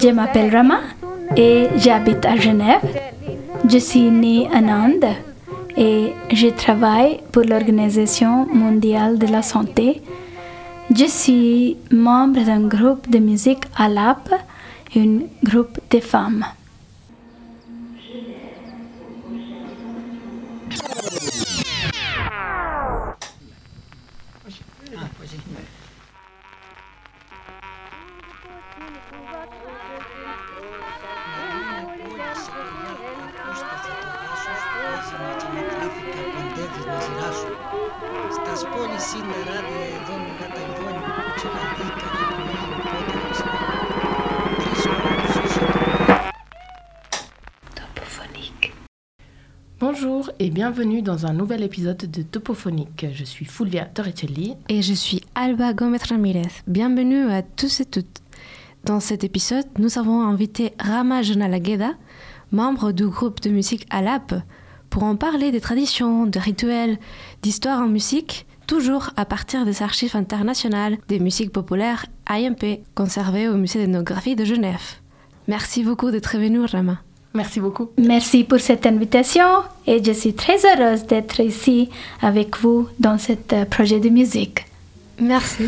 Je m'appelle Rama et j'habite à Genève. Je suis née en Inde et je travaille pour l'Organisation mondiale de la santé. Je suis membre d'un groupe de musique ALAP, un groupe de femmes. Bienvenue dans un nouvel épisode de Topophonique. Je suis Fulvia Torricelli. Et je suis Alba Gomez Ramirez. Bienvenue à tous et toutes. Dans cet épisode, nous avons invité Rama Jonalagueda, membre du groupe de musique Alap, pour en parler des traditions, de rituels, d'histoire en musique, toujours à partir des archives internationales des musiques populaires IMP conservées au musée d'ethnographie de Genève. Merci beaucoup d'être venu, Rama. Merci beaucoup. Merci pour cette invitation et je suis très heureuse d'être ici avec vous dans ce euh, projet de musique. Merci.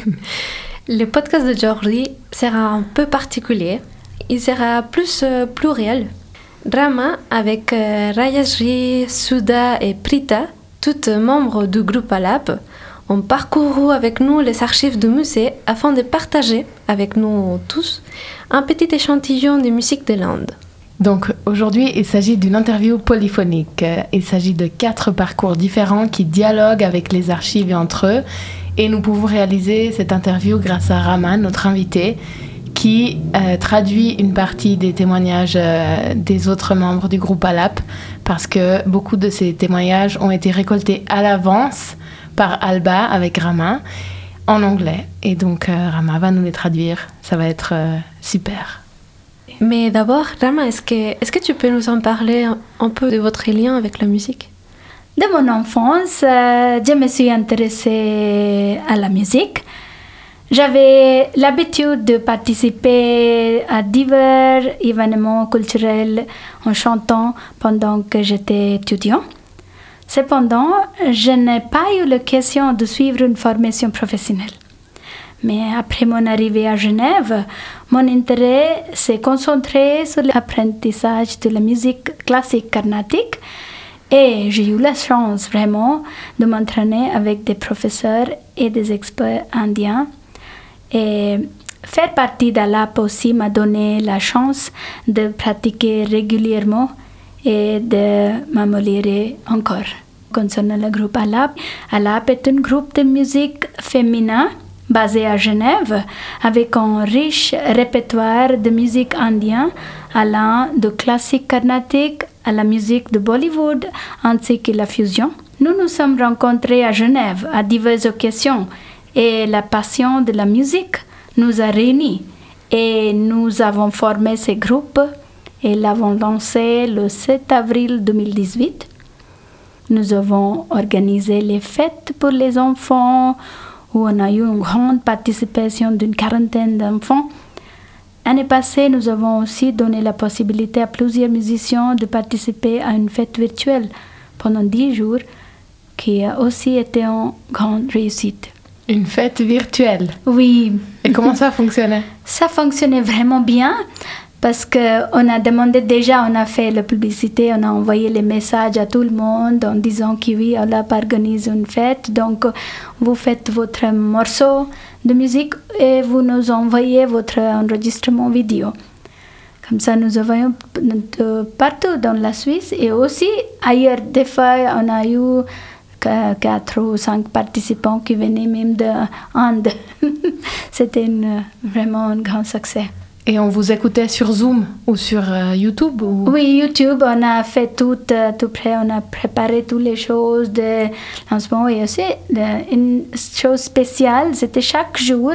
Le podcast d'aujourd'hui sera un peu particulier. Il sera plus euh, pluriel. Rama, avec euh, Rayashri, Suda et Prita, toutes membres du groupe Alap, ont parcouru avec nous les archives du musée afin de partager avec nous tous un petit échantillon de musique de l'Inde. Donc aujourd'hui, il s'agit d'une interview polyphonique. Il s'agit de quatre parcours différents qui dialoguent avec les archives et entre eux. Et nous pouvons réaliser cette interview grâce à Rama, notre invité, qui euh, traduit une partie des témoignages euh, des autres membres du groupe ALAP, parce que beaucoup de ces témoignages ont été récoltés à l'avance par Alba avec Rama en anglais. Et donc euh, Rama va nous les traduire. Ça va être super. Mais d'abord, Rama, est-ce que, est-ce que tu peux nous en parler un, un peu de votre lien avec la musique? De mon enfance, euh, je me suis intéressée à la musique. J'avais l'habitude de participer à divers événements culturels en chantant pendant que j'étais étudiant. Cependant, je n'ai pas eu l'occasion de suivre une formation professionnelle. Mais après mon arrivée à Genève, mon intérêt s'est concentré sur l'apprentissage de la musique classique carnatique et j'ai eu la chance vraiment de m'entraîner avec des professeurs et des experts indiens. Et faire partie d'ALAP aussi m'a donné la chance de pratiquer régulièrement et de m'améliorer encore. Concernant le groupe ALAP, ALAP est un groupe de musique féminin basé à Genève avec un riche répertoire de musique indienne allant de classique carnatique à la musique de Bollywood ainsi que la fusion. Nous nous sommes rencontrés à Genève à diverses occasions et la passion de la musique nous a réunis et nous avons formé ce groupe et l'avons lancé le 7 avril 2018. Nous avons organisé les fêtes pour les enfants où on a eu une grande participation d'une quarantaine d'enfants. L'année passée, nous avons aussi donné la possibilité à plusieurs musiciens de participer à une fête virtuelle pendant 10 jours qui a aussi été une grande réussite. Une fête virtuelle. Oui, Et comment ça fonctionnait? Ça fonctionnait vraiment bien parce qu'on a demandé déjà, on a fait la publicité, on a envoyé les messages à tout le monde en disant que oui, on a organisé une fête. Donc, vous faites votre morceau de musique et vous nous envoyez votre enregistrement vidéo. Comme ça, nous de partout dans la Suisse et aussi ailleurs. Des fois, on a eu quatre ou cinq participants qui venaient même de Inde. C'était vraiment un grand succès. Et on vous écoutait sur Zoom ou sur euh, YouTube ou... Oui, YouTube, on a fait tout, euh, tout près, on a préparé toutes les choses de lancement et aussi de- une chose spéciale, c'était chaque jour,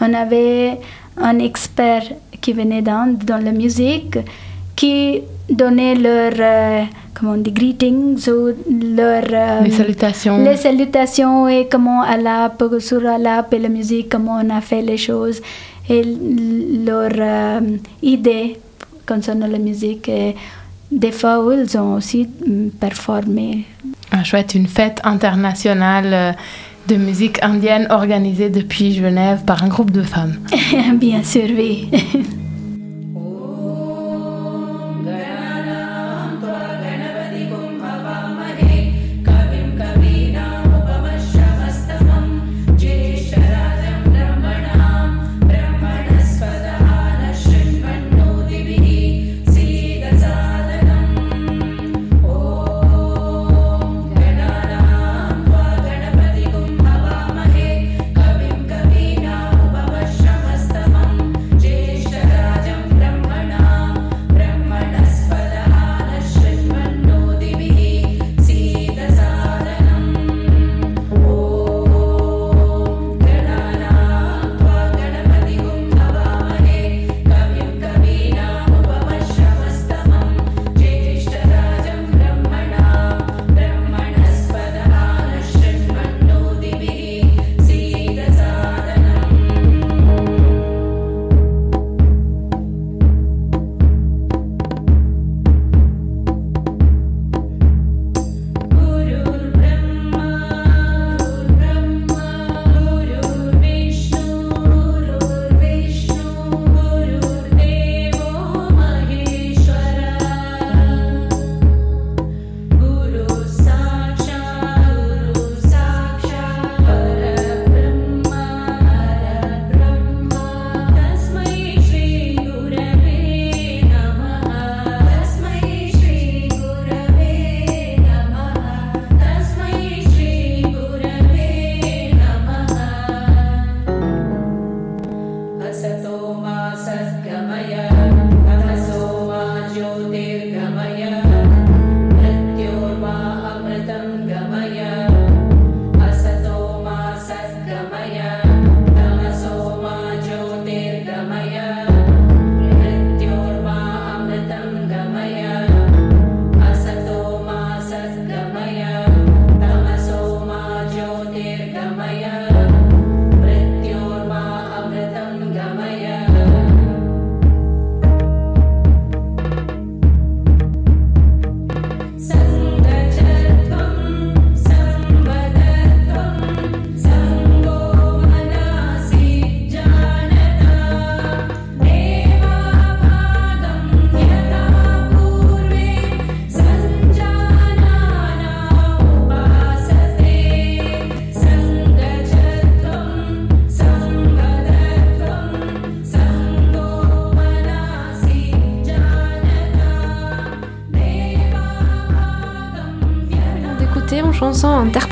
on avait un expert qui venait d'Inde dans la musique qui donnait leur, euh, comment on dit, greetings ou leur... euh, Les salutations. les salutations et comment Allah, sur Allah et la musique, comment on a fait les choses. Et leurs euh, idées concernant la musique. Et des fois, ils ont aussi mm, performé. Ah, chouette, une fête internationale euh, de musique indienne organisée depuis Genève par un groupe de femmes. Bien sûr, oui.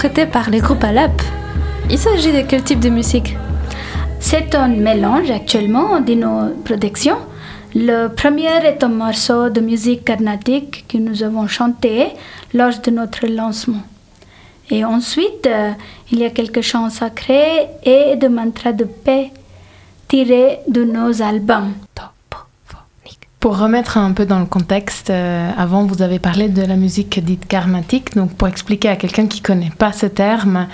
interprétée par les groupes Alap. Il s'agit de quel type de musique? C'est un mélange actuellement de nos productions. Le premier est un morceau de musique carnatique que nous avons chanté lors de notre lancement. Et ensuite, euh, il y a quelques chants sacrés et de mantras de paix tirés de nos albums. Pour remettre un peu dans le contexte, euh, avant vous avez parlé de la musique dite karmatique. Donc pour expliquer à quelqu'un qui ne connaît pas ce terme,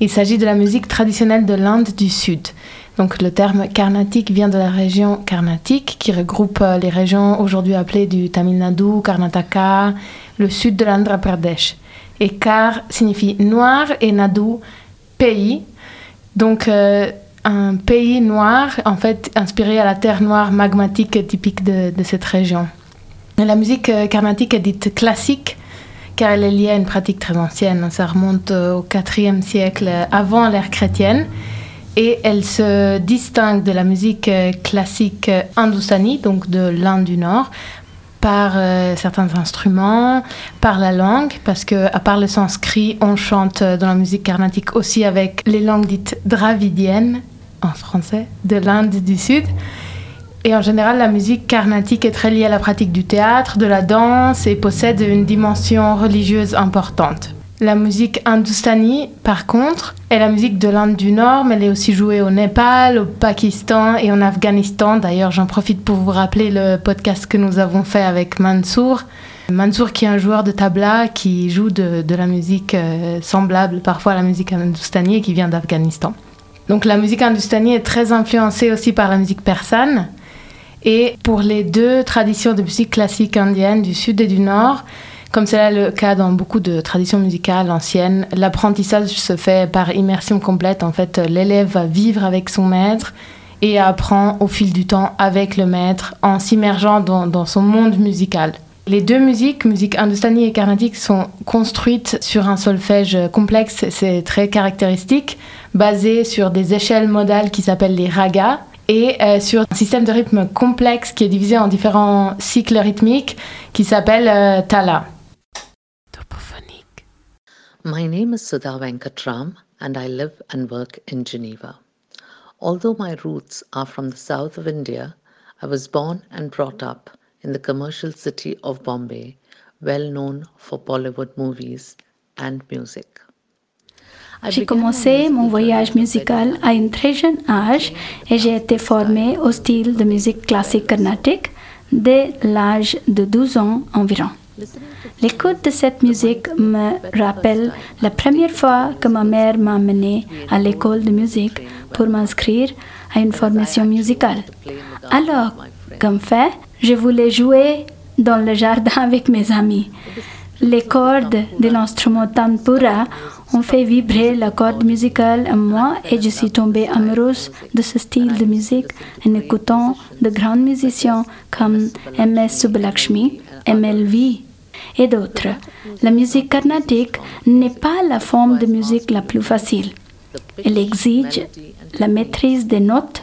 il s'agit de la musique traditionnelle de l'Inde du Sud. Donc le terme carnatique vient de la région carnatique qui regroupe euh, les régions aujourd'hui appelées du Tamil Nadu, Karnataka, le sud de l'Andhra Pradesh. Et Kar signifie noir et Nadu pays. Donc euh, un pays noir, en fait inspiré à la terre noire magmatique typique de, cette région. La musique euh, carnatique est dite classique car elle est liée à une pratique très ancienne. Ça remonte euh, au IVe siècle euh, avant l'ère chrétienne et elle se distingue de la musique euh, classique euh, hindoustanie, donc de l'Inde du Nord, par euh, certains instruments, par la langue, parce que à part le sanskrit, on chante euh, dans la musique carnatique aussi avec les langues dites dravidiennes en français de l'Inde du Sud. Et en général, la musique carnatique est très liée à la pratique du théâtre, de la danse et possède une dimension religieuse importante. La musique hindoustanie, par contre, est la musique de l'Inde du Nord, mais elle est aussi jouée au Népal, au Pakistan et en Afghanistan. D'ailleurs, j'en profite pour vous rappeler le podcast que nous avons fait avec Mansour. Mansour qui est un joueur de tabla qui joue de, la musique euh, semblable parfois à la musique hindoustanie et qui vient d'Afghanistan. Donc la musique hindustanie est très influencée aussi par la musique persane. Et pour les deux traditions de musique classique indienne du sud et du nord, comme c'est le cas dans beaucoup de traditions musicales anciennes, l'apprentissage se fait par immersion complète. En fait, l'élève va vivre avec son maître et apprend au fil du temps avec le maître en s'immergeant dans, son monde musical. Les deux musiques, musique hindustani et carnatique, sont construites sur un solfège complexe, c'est très caractéristique, basé sur des échelles modales qui s'appellent les ragas et euh, sur un système de rythme complexe qui est divisé en différents cycles rythmiques qui s'appelle euh, tala. My name is Sudha Venkatram and I live and work in Geneva. Although my roots are from the south of India, I was born and brought up in the commercial city of Bombay, well known for Bollywood movies and music. J'ai commencé mon voyage musical à un très jeune âge et j'ai été formée au style de musique classique carnatique dès l'âge de 12 ans environ. L'écoute de cette musique me rappelle la première fois que ma mère m'a amenée à l'école de musique pour m'inscrire à une formation musicale. Alors, comme fait, je voulais jouer dans le jardin avec mes amis. Les cordes de l'instrument tampura ont fait vibrer la corde musicale en moi et je suis tombée amoureuse de ce style de musique en écoutant de grands musiciens comme M.S. Subbulakshmi, MLV et d'autres. La musique carnatique n'est pas la forme de musique la plus facile. Elle exige la maîtrise des notes,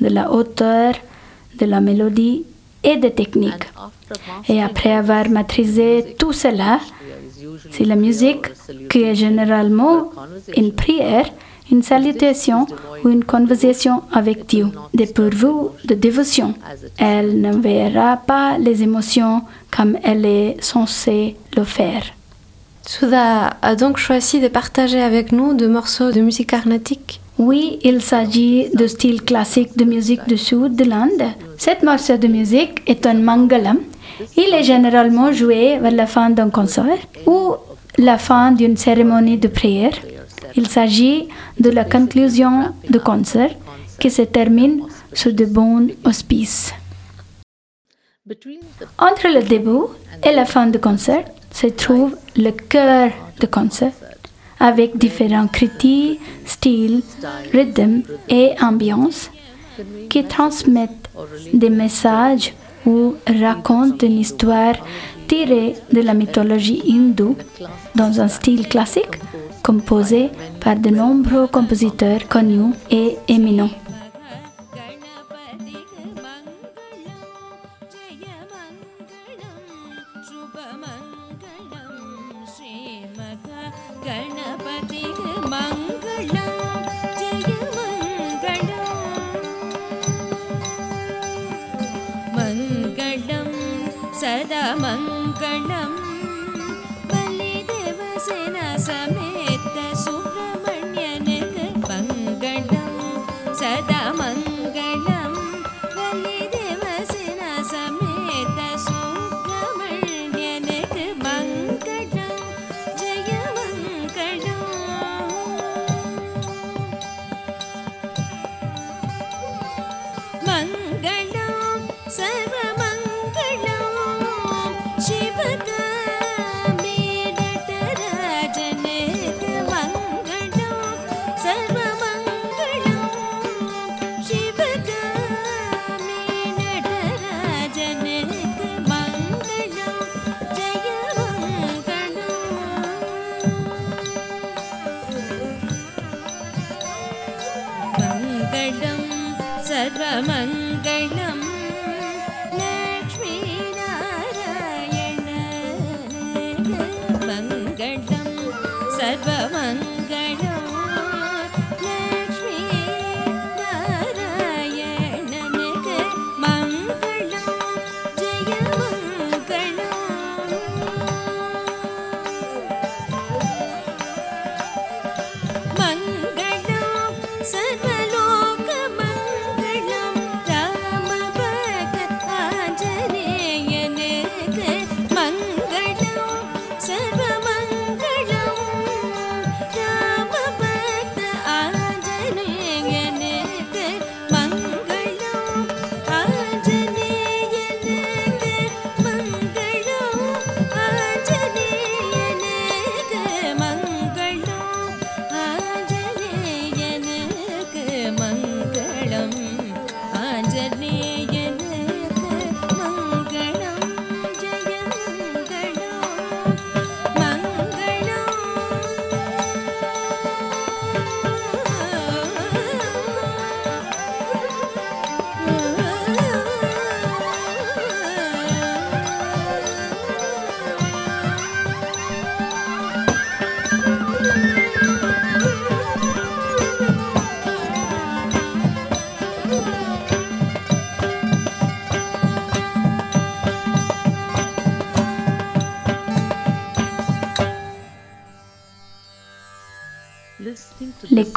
de la hauteur, de la mélodie et des techniques. Et après avoir maîtrisé tout cela, c'est la musique qui est généralement une prière, une salutation ou une conversation avec Dieu, des pourvus de dévotion. Elle ne verra pas les émotions comme elle est censée le faire. Souda a donc choisi de partager avec nous deux morceaux de musique carnatique. Oui, il s'agit de style classique de musique du sud de l'Inde. Cette morceau de musique est un mangalam. Il est généralement joué vers la fin d'un concert ou la fin d'une cérémonie de prière. Il s'agit de la conclusion du concert qui se termine sur de bons auspices. Entre le début et la fin du concert se trouve le cœur du concert avec différents critiques, styles, rythmes et ambiances qui transmettent des messages ou racontent une histoire tirée de la mythologie hindoue dans un style classique composé par de nombreux compositeurs connus et éminents. मङ्गलं सदा मङ्गलं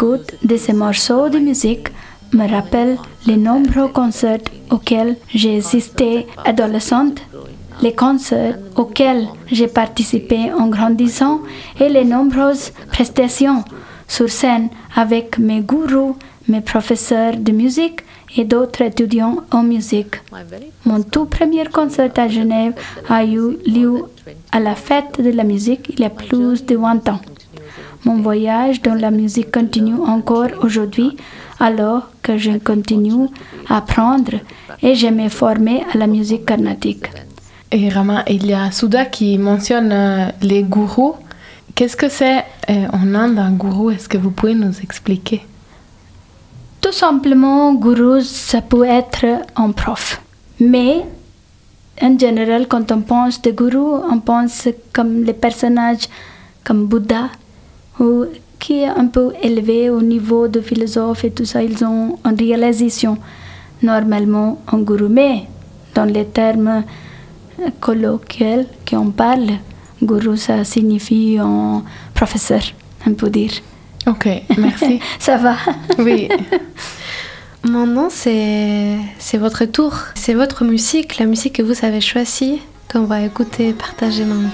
L'écoute de ces morceaux de musique me rappelle les nombreux concerts auxquels j'ai assisté adolescente, les concerts auxquels j'ai participé en grandissant et les nombreuses prestations sur scène avec mes gourous, mes professeurs de musique et d'autres étudiants en musique. Mon tout premier concert à Genève a eu lieu à la fête de la musique il y a plus de 20 ans. Mon voyage dans la musique continue encore aujourd'hui alors que je continue à apprendre et je me former à la musique carnatique. Et Rama, il y a Souda qui mentionne euh, les gourous. Qu'est-ce que c'est euh, en Inde un gourou? Est-ce que vous pouvez nous expliquer? Tout simplement, gourou, ça peut être un prof. Mais en général, quand on pense de gourou, on pense comme les personnages comme Bouddha, ou qui est un peu élevé au niveau de philosophe et tout ça. Ils ont une réalisation normalement un gourou. Mais dans les termes colloquiels qu'on parle, gourou, ça signifie un professeur, on peut dire. Ok, merci. Ça va oui, Maintenant, c'est c'est votre tour. C'est votre musique, la musique que vous avez choisie, qu'on va écouter partager maintenant.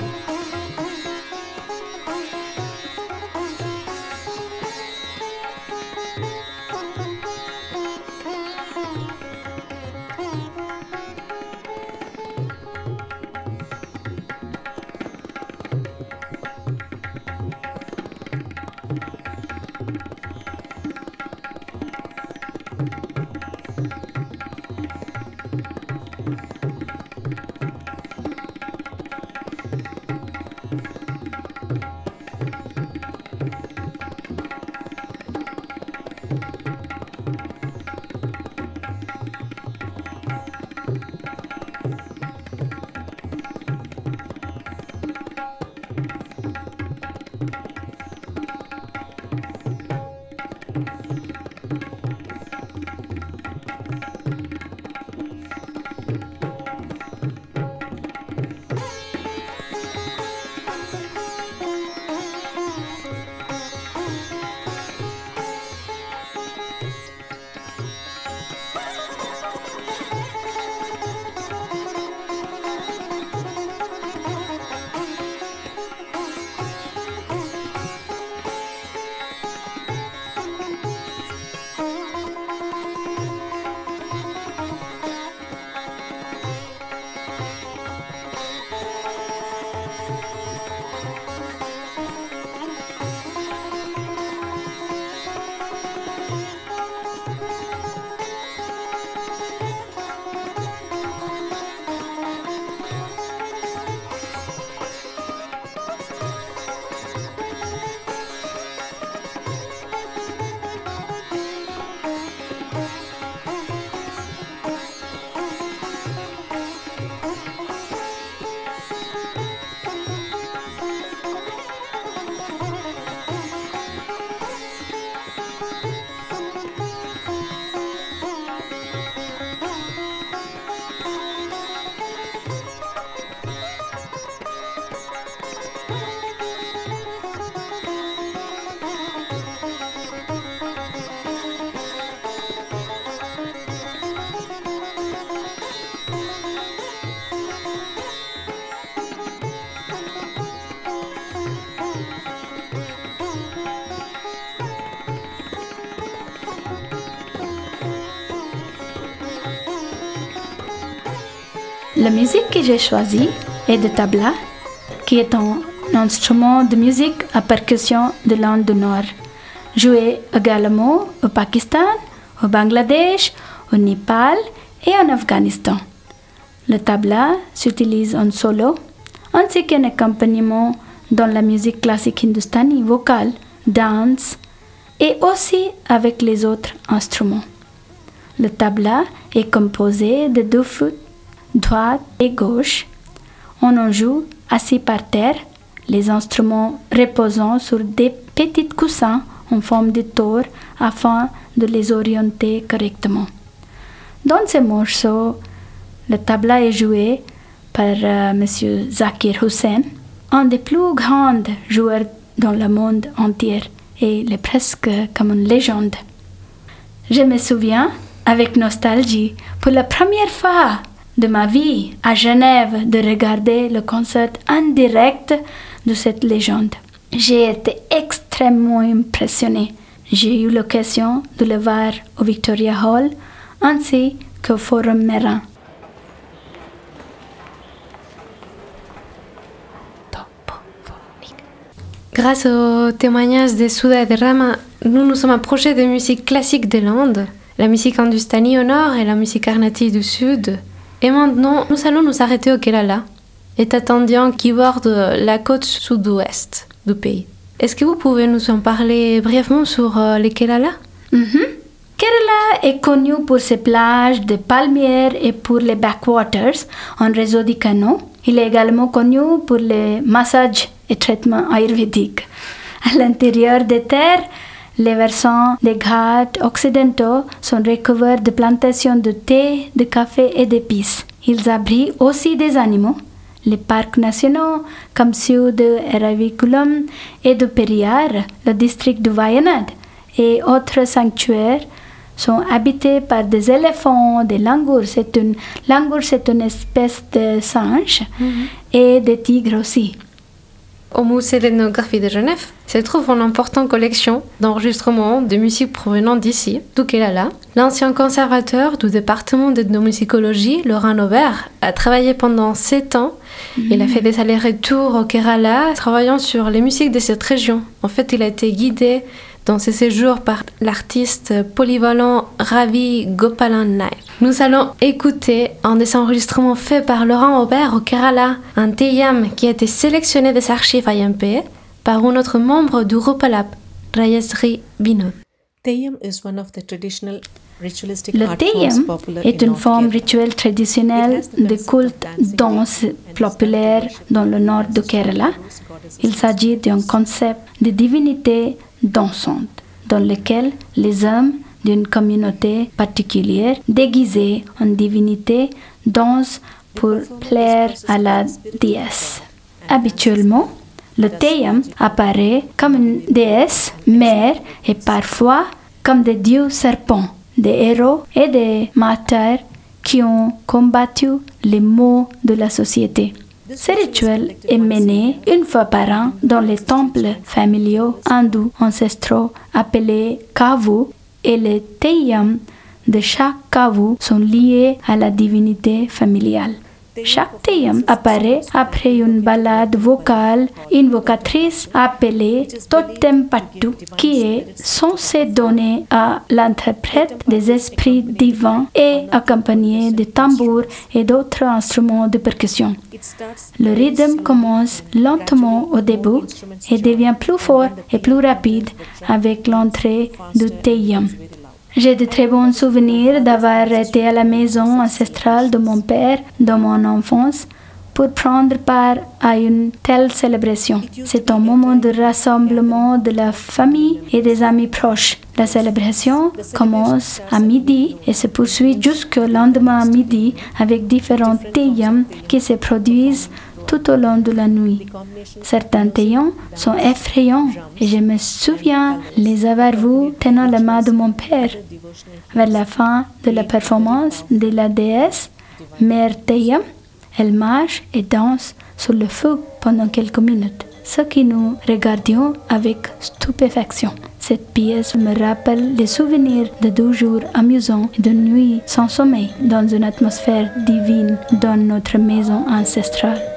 La musique que j'ai choisie est de tabla, qui est un instrument de musique à percussion de l'Inde du Nord, joué également au Pakistan, au Bangladesh, au Népal et en Afghanistan. Le tabla s'utilise en solo, ainsi qu'un accompagnement dans la musique classique hindustani vocale, dance et aussi avec les autres instruments. Le tabla est composé de deux flûtes, droite et gauche. On en joue assis par terre, les instruments reposant sur des petits coussins en forme de tour afin de les orienter correctement. Dans ces morceaux, le tabla est joué par euh, M. Zakir Hussain, un des plus grands joueurs dans le monde entier. et il est presque comme une légende. Je me souviens, avec nostalgie, pour la première fois de ma vie à Genève, de regarder le concert en direct de cette légende. J'ai été extrêmement impressionnée. J'ai eu l'occasion de le voir au Victoria Hall ainsi qu'au Forum Mérin. Grâce au témoignage de Souda et de Rama, nous nous sommes approchés des musiques classiques des Landes, la musique hindustanie au nord et la musique carnatique du sud. Et maintenant, nous allons nous arrêter au Kerala, état indien qui borde la côte sud-ouest du pays. Est-ce que vous pouvez nous en parler brièvement sur euh, les Kerala? Mhm. Kerala est connu pour ses plages de palmiers et pour les backwaters en réseau du canot. Il est également connu pour les massages et traitements ayurvédiques. À l'intérieur des terres, les versants des ghats occidentaux sont recouverts de plantations de thé, de café et d'épices. Ils abritent aussi des animaux. Les parcs nationaux comme ceux de Eraviculam et de Periyar, le district de Wayanad et autres sanctuaires sont habités par des éléphants, des langours. C'est une langour, c'est une espèce de singe et des tigres aussi. Au musée d'ethnographie de Genève se trouve une importante collection d'enregistrements de musique provenant d'ici, du Kerala. L'ancien conservateur du département d'ethnomusicologie, Laurent Aubert, a travaillé pendant sept ans. Il a fait des allers-retours au Kerala, travaillant sur les musiques de cette région. En fait, il a été guidé dans ses séjours par l'artiste polyvalent Ravi Gopalan Nair. Nous allons écouter un des enregistrements faits par Laurent Aubert au Kerala, un Teyam qui a été sélectionné des archives IMP par un autre membre du Rupalap, Rayasri Binod. Le Teyam popular est in une North forme Kerala. rituelle traditionnelle de culte danse populaire dans le nord de Kerala. Il s'agit d'un concept de divinité dansante dans lequel les hommes d'une communauté particulière déguisés en divinité dansent pour plaire à la déesse. Habituellement, le Teyam apparaît comme une déesse mère et parfois comme des dieux serpents, des héros et des martyrs qui ont combattu les maux de la société. Ce rituel est mené une fois par an dans les temples familiaux hindous ancestraux appelés kavu et les Teyam de chaque kavu sont liés à la divinité familiale. Chaque Teyam apparaît après une balade vocale invocatrice appelée Totem Pattu, qui est censée donner à l'interprète des esprits divins et accompagnée de tambours et d'autres instruments de percussion. Le rythme commence lentement au début et devient plus fort et plus rapide avec l'entrée du Teyam. J'ai de très bons souvenirs d'avoir été à la maison ancestrale de mon père dans mon enfance pour prendre part à une telle célébration. C'est un moment de rassemblement de la famille et des amis proches. La célébration commence à midi et se poursuit jusqu'au lendemain à midi avec différents théyams qui se produisent tout au long de la nuit. Certains théyams sont effrayants et je me souviens les avoir vus tenant la main de mon père. Vers la fin de la performance de la déesse, Mère Théyam, elle marche et danse sur le feu pendant quelques minutes, ce que nous regardions avec stupéfaction. Cette pièce me rappelle les souvenirs de deux jours amusants et de nuits sans sommeil dans une atmosphère divine dans notre maison ancestrale.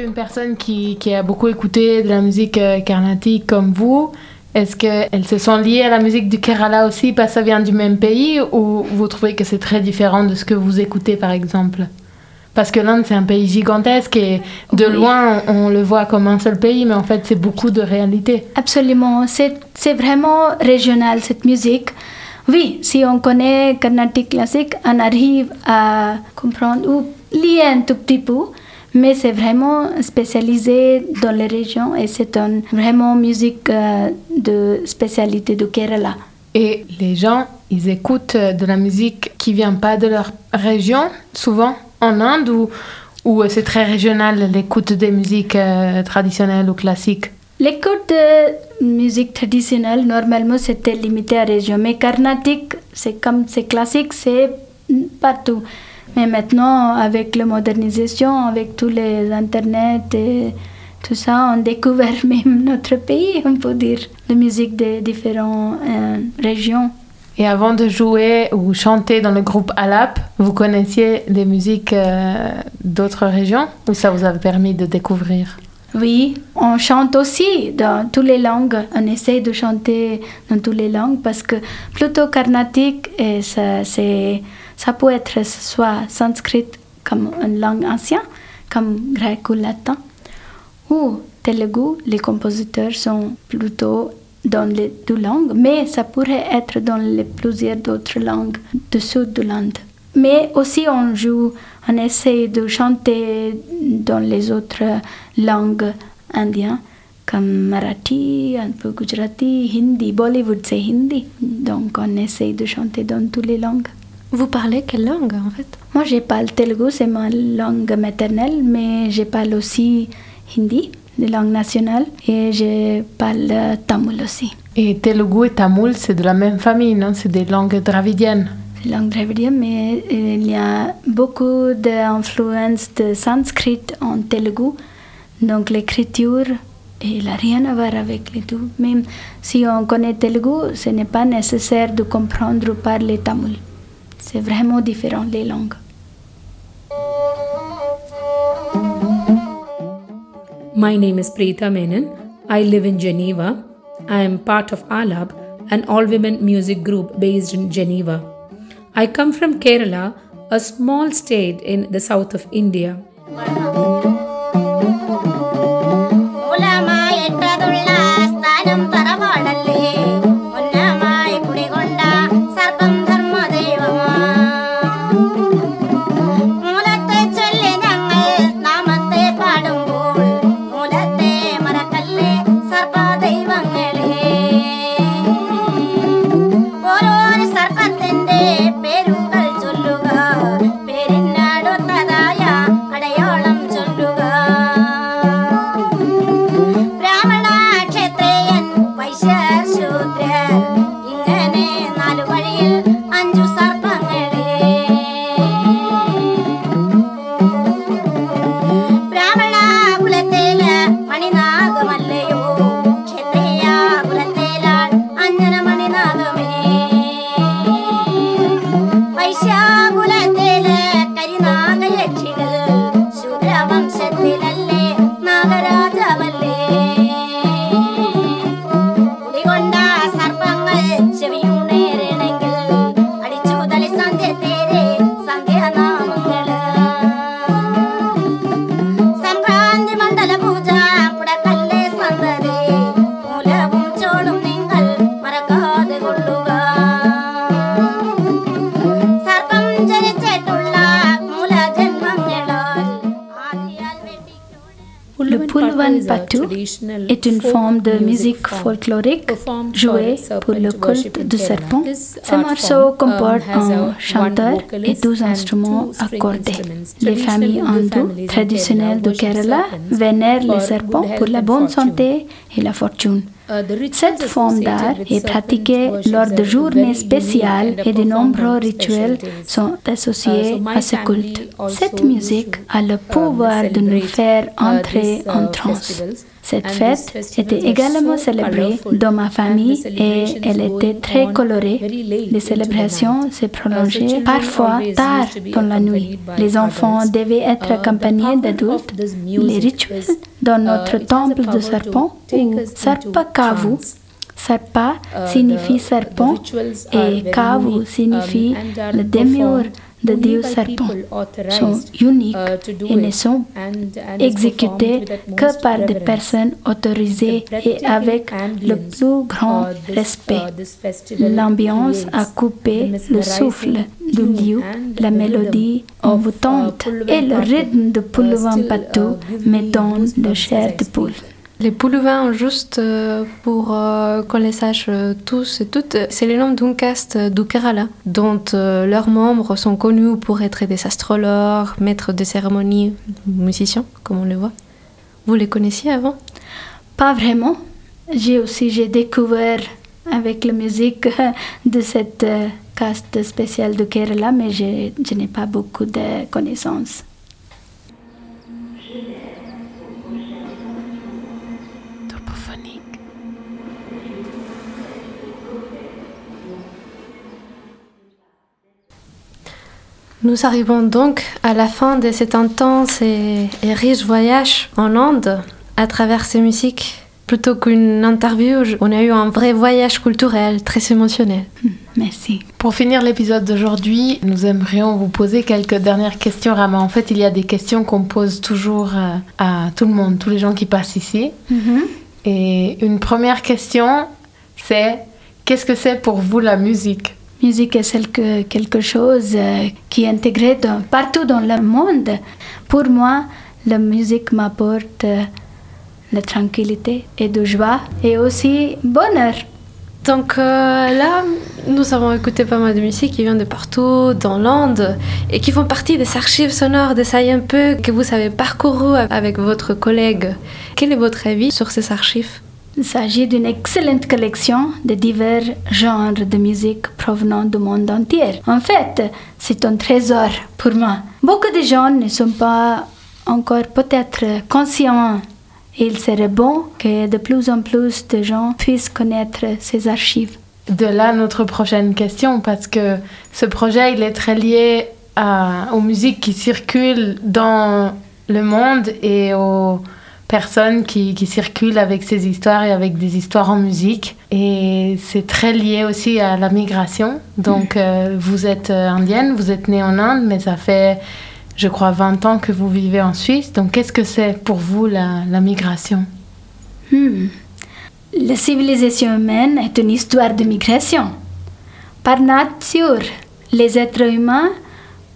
Qu'une personne qui, qui a beaucoup écouté de la musique euh, carnatique comme vous, est-ce qu'elles se sont liées à la musique du Kerala aussi parce que ça vient du même pays ou vous trouvez que c'est très différent de ce que vous écoutez par exemple? Parce que l'Inde c'est un pays gigantesque et de Oui. loin on, le voit comme un seul pays mais en fait c'est beaucoup de réalité. Absolument, c'est c'est vraiment régional cette musique. Oui, si on connaît Carnatic classique, on arrive à comprendre ou lier un tout petit peu, mais c'est vraiment spécialisé dans les régions et c'est une vraiment musique euh, de spécialité de Kerala. Et les gens, ils écoutent euh, de la musique qui vient pas de leur région, souvent en Inde, ou, ou euh, c'est très régional l'écoute des musiques euh, traditionnelles ou classiques? L'écoute de musique traditionnelle, normalement, c'était limité à la région. Mais Carnatic, c'est comme c'est classique, c'est partout. Mais maintenant, avec la modernisation, avec tous les internets et tout ça, on découvre même notre pays, on peut dire, la musique des différentes euh, régions. Et avant de jouer ou chanter dans le groupe Alap, vous connaissiez des musiques euh, d'autres régions ou ça vous a permis de découvrir? Oui, on chante aussi dans toutes les langues. On essaie de chanter dans toutes les langues parce que plutôt carnatique, et ça, c'est, ça peut être soit sanskrit comme une langue ancienne, comme grec ou latin, ou telugu. Les compositeurs sont plutôt dans les deux langues, mais ça pourrait être dans les plusieurs d'autres langues du sud de l'Inde. Mais aussi on joue, on essaie de chanter dans les autres langues indiennes comme Marathi, un Gujarati, Hindi, Bollywood c'est Hindi. Donc on essaie de chanter dans toutes les langues. Vous parlez quelle langue en fait? Moi je parle telugu, c'est ma langue maternelle, mais je parle aussi Hindi, la langue nationale, et je parle tamil aussi. Et Telugu et Tamoul, c'est de la même famille, non? C'est des langues dravidiennes. Langue dravidienne, mais euh, il y a beaucoup d'influence de sanskrit en telugu. Donc l'écriture, elle n'a rien à voir avec les deux. Même si on connaît telugu, ce n'est pas nécessaire de comprendre ou parler tamil. C'est vraiment différent les langues. My name is Preeta Menon. I live in Geneva. I am part of Alab, an all women music group based in Geneva. I come from Kerala, a small state in the south of India. Est une forme de musique folklorique jouée pour le culte du serpent. Ce morceau um, comporte un chanteur et deux instruments accordés. Les familles hindoues traditionnelles de Kerala vénèrent les serpents pour la bonne santé et la fortune. Uh, Cette forme d'art est pratiquée lors de journées spéciales et de nombreux rituels sont associés Uh, so my à ce culte. Cette musique a le um, pouvoir de nous faire uh, entrer uh, en transe. Cette fête était également célébrée dans ma famille et elle était très colorée. Les célébrations night. se Uh, prolongeaient parfois tard dans la nuit. Les enfants devaient être Uh, accompagnés d'adultes. Les rituels dans uh, notre temple de serpent ou Sarpa Kavu. Sarpa signifie serpent et Kavu signifie um, are le démiurge only Dieu serpent. sont uniques uh, do et ne sont exécutés que par des personnes autorisées The et avec le plus grand uh, respect. uh, L'ambiance a coupé the le souffle du lieu, la the mélodie of, envoûtante uh, et le rythme de Patu, uh, Pulluvan still, Patu uh, give me donne de goosebumps chair de poule. Les Poulouvins, juste euh, pour euh, qu'on les sache euh, tous et toutes, c'est le nom d'un caste du Kerala, dont leurs membres sont connus pour être des astrologues, maîtres de cérémonie, musiciens, comme on le voit. Vous les connaissiez avant? Pas vraiment. J'ai aussi j'ai découvert avec la musique de cette caste spéciale de Kerala, mais je n'ai pas beaucoup de connaissances. Nous arrivons donc à la fin de cet intense et, et riche voyage en Inde à travers ces musiques. Plutôt qu'une interview, on a eu un vrai voyage culturel très émotionnel. Merci. Pour finir l'épisode d'aujourd'hui, nous aimerions vous poser quelques dernières questions, Rama. En fait, il y a des questions qu'on pose toujours euh, à tout le monde, tous les gens qui passent ici. Mhm. Et une première question, c'est qu'est-ce que c'est pour vous la musique? Musique est celle que- quelque chose euh, qui est intégré dans- partout dans le monde. Pour moi, la musique m'apporte euh, la tranquillité et de joie et aussi bonheur. Donc euh, là, nous avons écouté pas mal de musique qui vient de partout dans l'Inde et qui font partie des archives sonores de Ça un peu que vous avez parcouru avec votre collègue. Quel est votre avis sur ces archives? Il s'agit d'une excellente collection de divers genres de musique provenant du monde entier. En fait, c'est un trésor pour moi. Beaucoup de gens ne sont pas encore peut-être conscients. Et il serait bon que de plus en plus de gens puissent connaître ces archives. De là notre prochaine question, parce que ce projet, il est très lié à- aux musiques qui circulent dans le monde et aux personnes qui, qui circulent avec ces histoires et avec des histoires en musique. Et c'est très lié aussi à la migration. Donc, euh, vous êtes euh, indienne, vous êtes née en Inde, mais ça fait, je crois, 20 ans que vous vivez en Suisse. Donc, qu'est-ce que c'est pour vous la, migration? Hmm. La civilisation humaine est une histoire de migration. Par nature, les êtres humains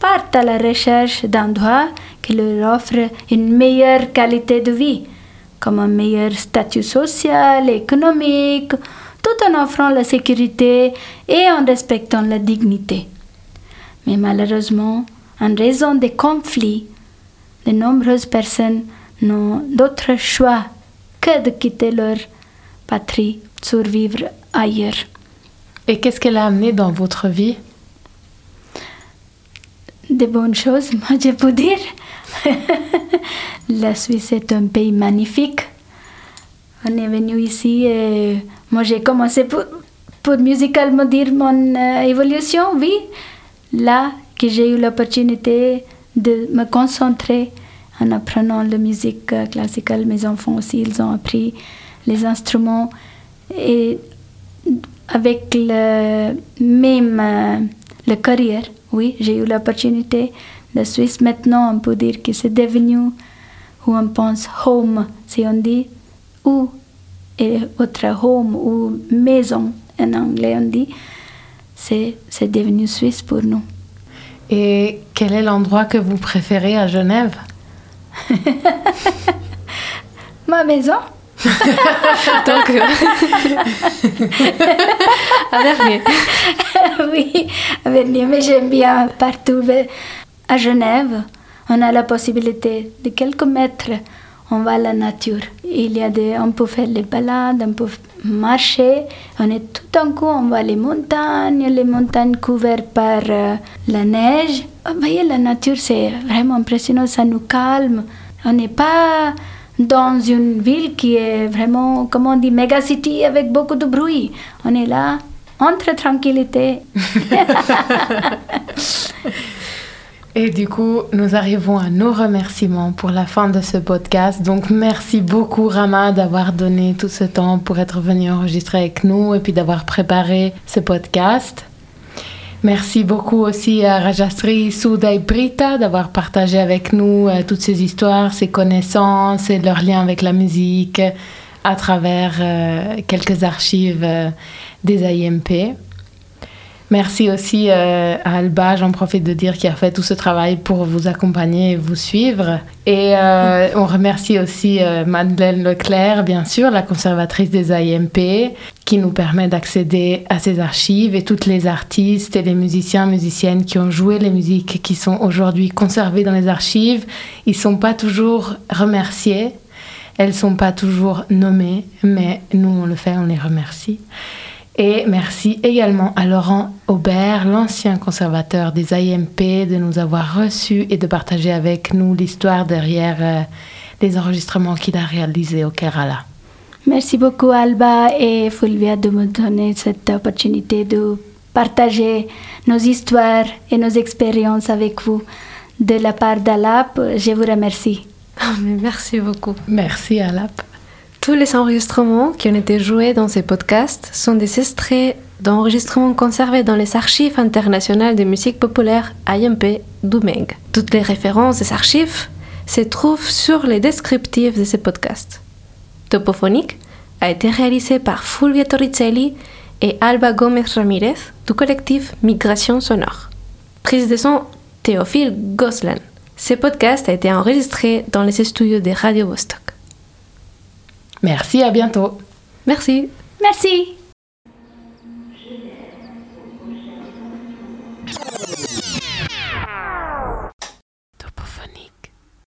partent à la recherche d'endroits qui leur offrent une meilleure qualité de vie, comme un meilleur statut social, économique, tout en offrant la sécurité et en respectant la dignité. Mais malheureusement, en raison des conflits, de nombreuses personnes n'ont d'autre choix que de quitter leur patrie, survivre ailleurs. Et qu'est-ce qu'elle a amené dans votre vie? Des bonnes choses, moi je peux dire. La Suisse est un pays magnifique. On est venu ici et moi j'ai commencé pour, pour musicalement dire mon euh, évolution, oui. Là que j'ai eu l'opportunité de me concentrer en apprenant la musique euh, classique. Mes enfants aussi, ils ont appris les instruments et avec le même euh, le carrière, oui, j'ai eu l'opportunité. La Suisse maintenant, on peut dire que c'est devenu où on pense home, si on dit, ou et autre home ou maison en anglais on dit, c'est c'est devenu Suisse pour nous. Et quel est l'endroit que vous préférez à Genève? Ma maison? Donc, euh, à Vernier. oui, à Vernier, mais j'aime bien partout. À Genève, on a la possibilité de quelques mètres, on va la nature. Il y a des, on peut faire les balades, on peut marcher. On est tout en coup, on voit les montagnes, les montagnes couvertes par euh, la neige. Vous voyez, la nature, c'est vraiment impressionnant, ça nous calme. On n'est pas dans une ville qui est vraiment, comment on dit, méga city avec beaucoup de bruit. On est là, entre tranquillité. Et du coup, nous arrivons à nos remerciements pour la fin de ce podcast. Donc, merci beaucoup, Rama, d'avoir donné tout ce temps pour être venu enregistrer avec nous et puis d'avoir préparé ce podcast. Merci beaucoup aussi à Rajastri Souda et Brita d'avoir partagé avec nous euh, toutes ces histoires, ces connaissances et leurs liens avec la musique à travers euh, quelques archives euh, des IMP. Merci aussi euh, à Alba, j'en profite de dire, qui a fait tout ce travail pour vous accompagner et vous suivre. Et euh, on remercie aussi euh, Madeleine Leclerc, bien sûr, la conservatrice des IMP, qui nous permet d'accéder à ces archives et toutes les artistes et les musiciens, musiciennes qui ont joué les musiques qui sont aujourd'hui conservées dans les archives. Ils sont pas toujours remerciés. Elles sont pas toujours nommées, mais nous on le fait, on les remercie. Et merci également à Laurent Aubert, l'ancien conservateur des IMP, de nous avoir reçus et de partager avec nous l'histoire derrière euh, les enregistrements qu'il a réalisés au Kerala. Merci beaucoup Alba et Fulvia de me donner cette opportunité de partager nos histoires et nos expériences avec vous. De la part d'Alap, je vous remercie. Ah, merci beaucoup. Merci Alap. Tous les enregistrements qui ont été joués dans ces podcasts sont des extraits d'enregistrements conservés dans les archives internationales de musique populaire IMP d'Umeg. Toutes les références des archives se trouvent sur les descriptifs de ces podcasts. Topophonique a été réalisé par Fulvia Torricelli et Alba Gomez Ramirez du collectif Migration Sonore. Prise de son Théophile Goslan. Ce podcast a été enregistré dans les studios de Radio Vostok. Merci, à bientôt. Merci. Merci.